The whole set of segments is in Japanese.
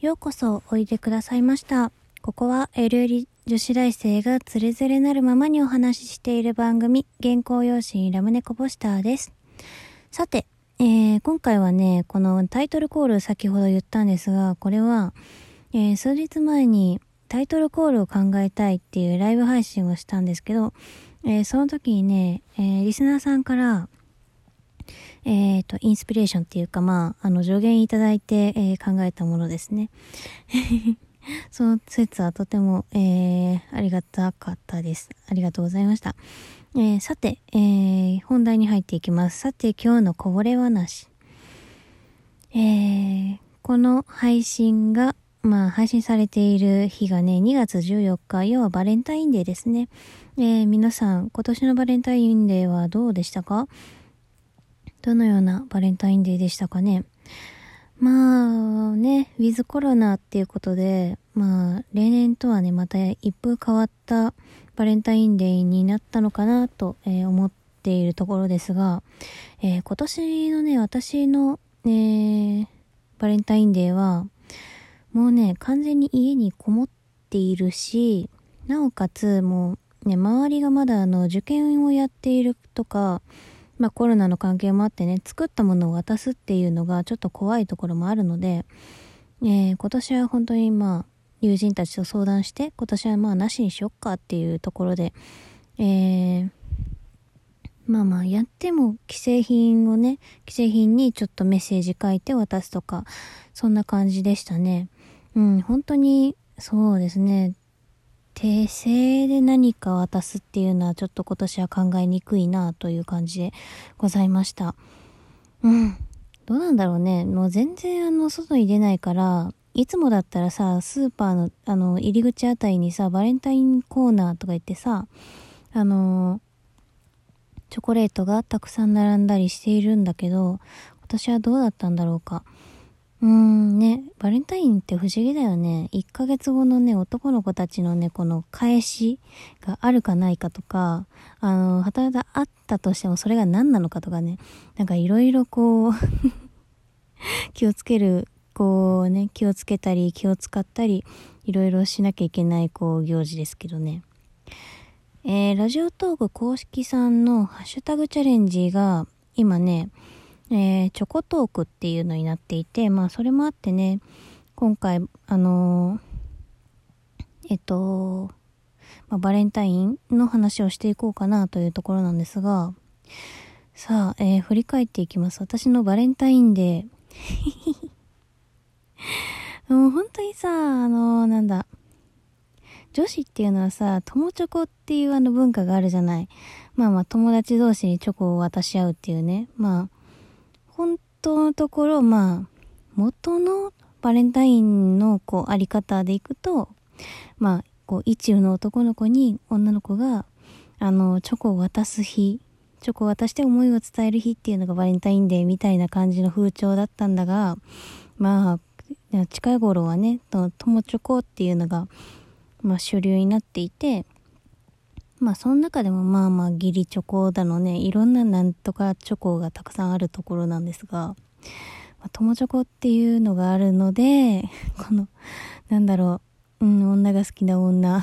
ようこそおいでくださいました。ここは L リ女子大生がつれづれなるままにお話ししている番組、原稿用紙ラムネコポスターです。さて、えー今回はね、このタイトルコール先ほど言ったんですが、これは、えー数日前にタイトルコールを考えたいっていうライブ配信をしたんですけど、えーその時にね、えリスナーさんから、えっ、と、インスピレーションっていうか、まあ、あの、助言いただいて、えー考えたものですね。その説はとても、えーありがたかったです。ありがとうございました。えーさて、えー本題に入っていきます。さて、今日のこぼれ話。えーこの配信が、まあ、配信されている日がね、2月14日、要はバレンタインデーですね。えー皆さん、今年のバレンタインデーはどうでしたか？どのようなバレンタインデーでしたかね。まあね、ウィズコロナっていうことで、まあ例年とはね、また一風変わったバレンタインデーになったのかなと、思っているところですが、えー今年のね、私の、えーバレンタインデーは、もうね、完全に家にこもっているし、なおかつもうね、周りがまだあの受験をやっているとか、まあコロナの関係もあってね、作ったものを渡すっていうのがちょっと怖いところもあるので、えー今年は本当にまあ友人たちと相談して、今年はまあなしにしよっかっていうところで、えーまあまあやっても既製品をね、既製品にちょっとメッセージ書いて渡すとか、そんな感じでしたね。うん、本当にそうですね。手製で何か渡すっていうのはちょっと今年は考えにくいなという感じでございました。うん。どうなんだろうね。もう全然あの、外に出ないから、いつもだったらさ、スーパーのあの、入り口あたりにさ、バレンタインコーナーとか言ってさ、あのチョコレートがたくさん並んだりしているんだけど、今年はどうだったんだろうか。うーんね、バレンタインって不思議だよね。1ヶ月後のね、男の子たちのね、この返しがあるかないかとか、あの、はたまたあったとしてもそれが何なのかとかね、なんかいろいろこう、気をつける、こうね、気をつけたり、気を使ったり、いろいろしなきゃいけない、こう、行事ですけどね。えー、ラジオトーク公式さんのハッシュタグチャレンジが、今ね、えーチョコトークっていうのになっていて、まあそれもあってね、今回、あのーえっと、まあ、バレンタインの話をしていこうかなというところなんですが、さあ、えー振り返っていきます。私のバレンタインデー。もう本当にさ、あのーなんだ、女子っていうのはさ、友チョコっていうあの文化があるじゃない。まあまあ友達同士にチョコを渡し合うっていうね。まあ、当のところ、まあ、元のバレンタインのこうあり方でいくと、まあ、こう、一中の男の子に女の子が、あの、チョコを渡す日、チョコを渡して思いを伝える日っていうのがバレンタインデーみたいな感じの風潮だったんだが、まあ、近い頃はね、と友チョコっていうのが、まあ主流になっていて、まあその中でもまあまあ義理チョコだのね、いろんななんとかチョコがたくさんあるところなんですが、ま、友チョコっていうのがあるので、この、なんだろう、うん、女が好きな女、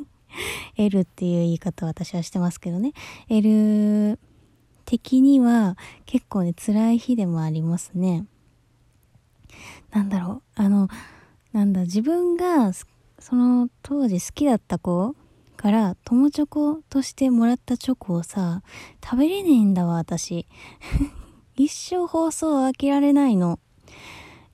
L っていう言い方を私はしてますけどね、L 的には結構ね、辛い日でもありますね。なんだろう、あの、なんだ、自分がその当時好きだった子から友チョコとしてもらったチョコをさ、食べれねえんだわ、私。一生放送飽きられないの。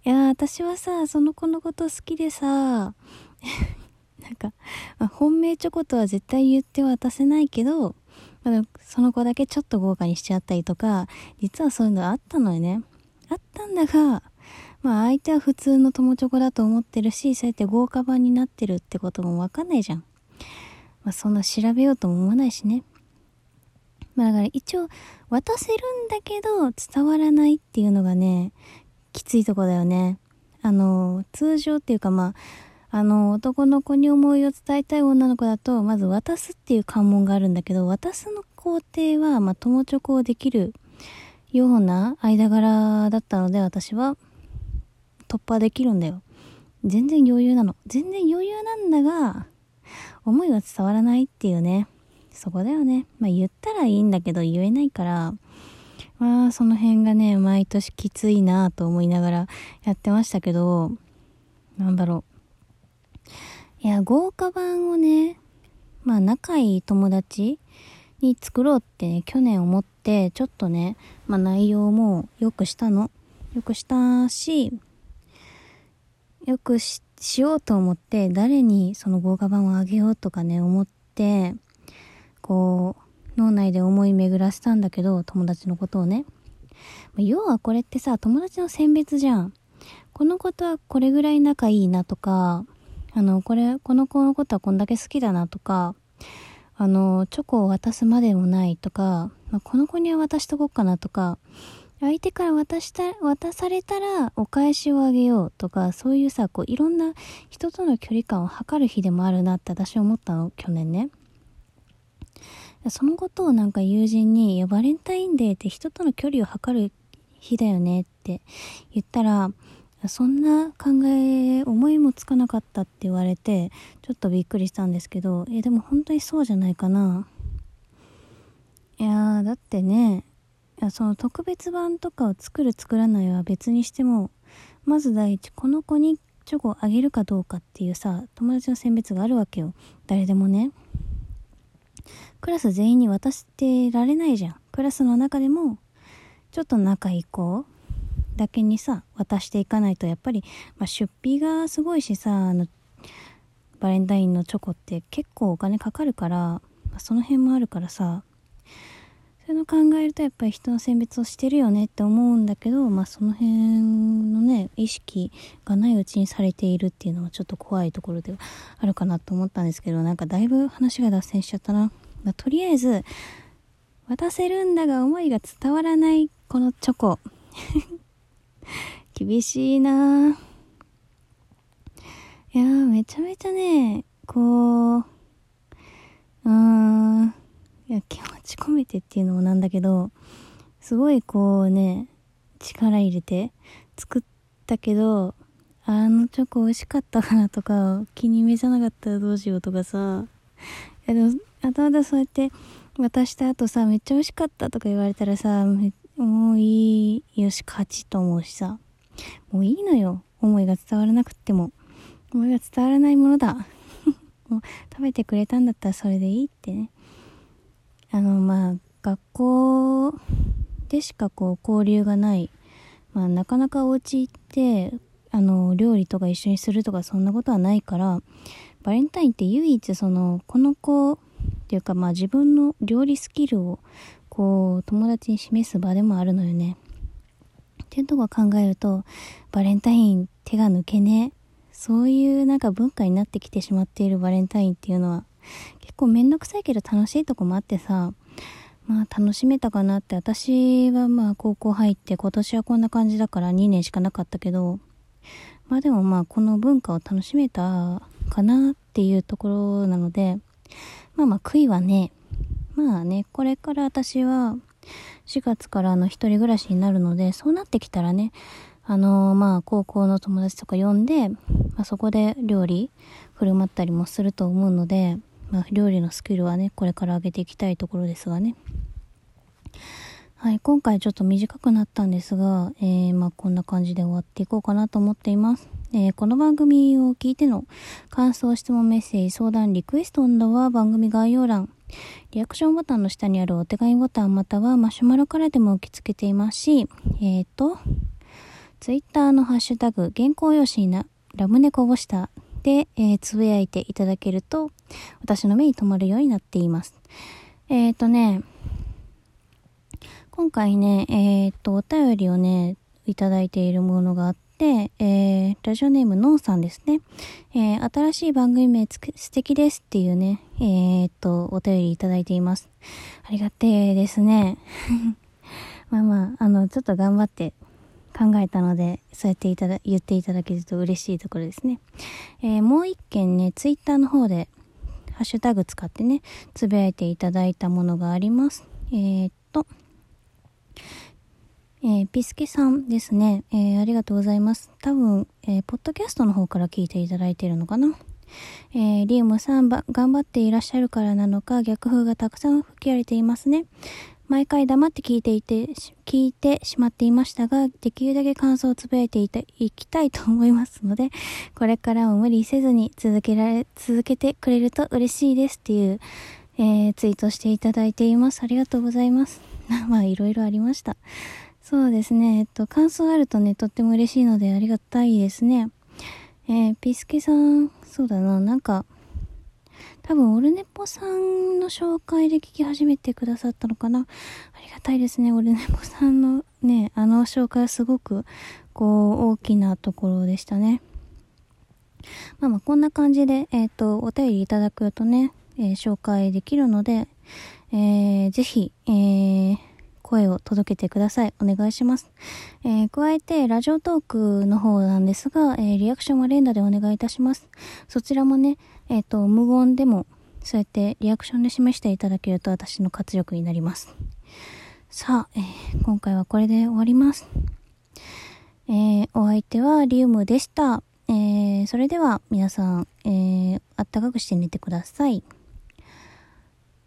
いや、私はさ、その子のこと好きでさ、なんか、まあ本命チョコとは絶対言って渡せないけど、まあその子だけちょっと豪華にしちゃったりとか、実はそういうのあったのよね。あったんだが、まあ相手は普通の友チョコだと思ってるし、そうやって豪華版になってるってこともわかんないじゃん。まあそんな調べようとも思わないしね。まあだから一応渡せるんだけど伝わらないっていうのがね、きついとこだよね。あの、通常っていうかまあ、あの、男の子に思いを伝えたい女の子だと、まず渡すっていう関門があるんだけど、渡すの工程は、まあ友チョコをできるような間柄だったので、私は突破できるんだよ。全然余裕なの。全然余裕なんだが、思いは伝わらないっていうね。そこだよね。まあ言ったらいいんだけど言えないから、まあその辺がね、毎年きついなと思いながらやってましたけど、なんだろう。いや、豪華版をね、まあ仲いい友達に作ろうってね、去年思って、ちょっとね、まあ内容も良くしたの。良くしたし、よくしてしようと思って誰にその豪華版をあげようとかね思ってこう脳内で思い巡らせたんだけど友達のことをね。要はこれってさ友達の選別じゃん。この子とはこれぐらい仲いいなとかあのこれこの子のことはこんだけ好きだなとかあのチョコを渡すまでもないとか、まあ、この子には渡しとこうかなとか相手から渡した、渡されたらお返しをあげようとか、そういうさ、こういろんな人との距離感を測る日でもあるなって私思ったの、去年ね。そのことをなんか友人に、いや、バレンタインデーって人との距離を測る日だよねって言ったら、そんな考え、思いもつかなかったって言われて、ちょっとびっくりしたんですけど、え、でも本当にそうじゃないかな。いやー、だってね、その特別版とかを作る作らないは別にしてもまず第一この子にチョコをあげるかどうかっていうさ友達の選別があるわけよ。誰でもね。クラス全員に渡してられないじゃん。クラスの中でもちょっと仲いい子だけにさ渡していかないとやっぱり、まあ、出費がすごいしさあのバレンタインのチョコって結構お金かかるから、まあ、その辺もあるからさ。そういうの考えるとやっぱり人の選別をしてるよねって思うんだけど、まあその辺のね、意識がないうちにされているっていうのはちょっと怖いところではあるかなと思ったんですけど、なんかだいぶ話が脱線しちゃったな。まあ、とりあえず、渡せるんだが思いが伝わらないこのチョコ。厳しいないやー、めちゃめちゃね、こう、うーん、いや気持ち込めてっていうのもなんだけどすごいこうね力入れて作ったけどあのチョコ美味しかったかなとか気に召さなかったらどうしようとかさ。いやでも後々そうやって渡した後さめっちゃ美味しかったとか言われたらさもういいよし勝ちと思うしさ。もういいのよ。思いが伝わらなくっても。思いが伝わらないものだ。もう食べてくれたんだったらそれでいいってね。あのまあ学校でしかこう交流がない、まあ、なかなかお家行ってあの料理とか一緒にするとかそんなことはないからバレンタインって唯一そのこの子っていうかまあ自分の料理スキルをこう友達に示す場でもあるのよね。っていうとこ考えるとバレンタイン手が抜けねそういうなんか文化になってきてしまっているバレンタインっていうのは結構めんどくさいけど楽しいとこもあってさ、まあ楽しめたかなって。私はまあ高校入って今年はこんな感じだから2年しかなかったけど、まあでもまあこの文化を楽しめたかなっていうところなので、まあまあ悔いはね、まあね、これから私は4月からあの一人暮らしになるので、そうなってきたらね、あのー、まあ高校の友達とか呼んで、まあ、そこで料理振る舞ったりもすると思うので、まあ、料理のスキルはね、これから上げていきたいところですがね。はい、今回ちょっと短くなったんですが、えー、まあ、こんな感じで終わっていこうかなと思っています。えー、この番組を聞いての感想、質問、メッセージ、相談、リクエストなどは番組概要欄、リアクションボタンの下にあるお手紙ボタンまたはマシュマロからでも受け付けていますし、えっ、ー、と、ツイッターのハッシュタグ、原稿用紙なラムネこぼしたで、えー、つぶやいていただけると、私の目に留まるようになっています。えっ、ー、とね、今回ね、えっ、ー、と、お便りをね、いただいているものがあって、えー、ラジオネームのんさんですね。えー、新しい番組名素敵ですっていうね、えー、っと、お便りいただいています。ありがてえですね。まあまあ、あの、ちょっと頑張って考えたので、そうやっていただ、言っていただけると嬉しいところですね。えー、もう一件ね、ツイッターの方で、ハッシュタグ使ってね、つぶやいていただいたものがあります。えー、っと、えー、ピスケさんですね。えー、ありがとうございます。多分、えー、ポッドキャストの方から聞いていただいているのかな。えー、リウムさんば、頑張っていらっしゃるからなのか、逆風がたくさん吹き荒れていますね。毎回黙って聞いていて、聞いてしまっていましたが、できるだけ感想をつぶやいていたいきたいと思いますので、これからも無理せずに続けられ、続けてくれると嬉しいですっていう、えー、ツイートしていただいています。ありがとうございます。まあ、いろいろありました。そうですね。えっと、感想あるとね、とっても嬉しいのでありがたいですね。えー、ピスケさん、そうだな、なんか、多分、オルネポさんの紹介で聞き始めてくださったのかな。ありがたいですね。オルネポさんのね、あの紹介はすごく、こう、大きなところでしたね。まあまあ、こんな感じで、えっ、ー、と、お便りいただくとね、えー、紹介できるので、えー、ぜひ、えー、声を届けてください。お願いします。えー、加えて、ラジオトークの方なんですが、えー、リアクションは連打でお願いいたします。そちらもね、えっ、ー、と、無言でも、そうやってリアクションで示していただけると私の活力になります。さあ、えー、今回はこれで終わります。えー、お相手はリウムでした。えー、それでは皆さん、えー、あったかくして寝てください。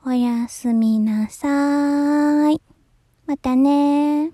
おやすみなさーい。またね。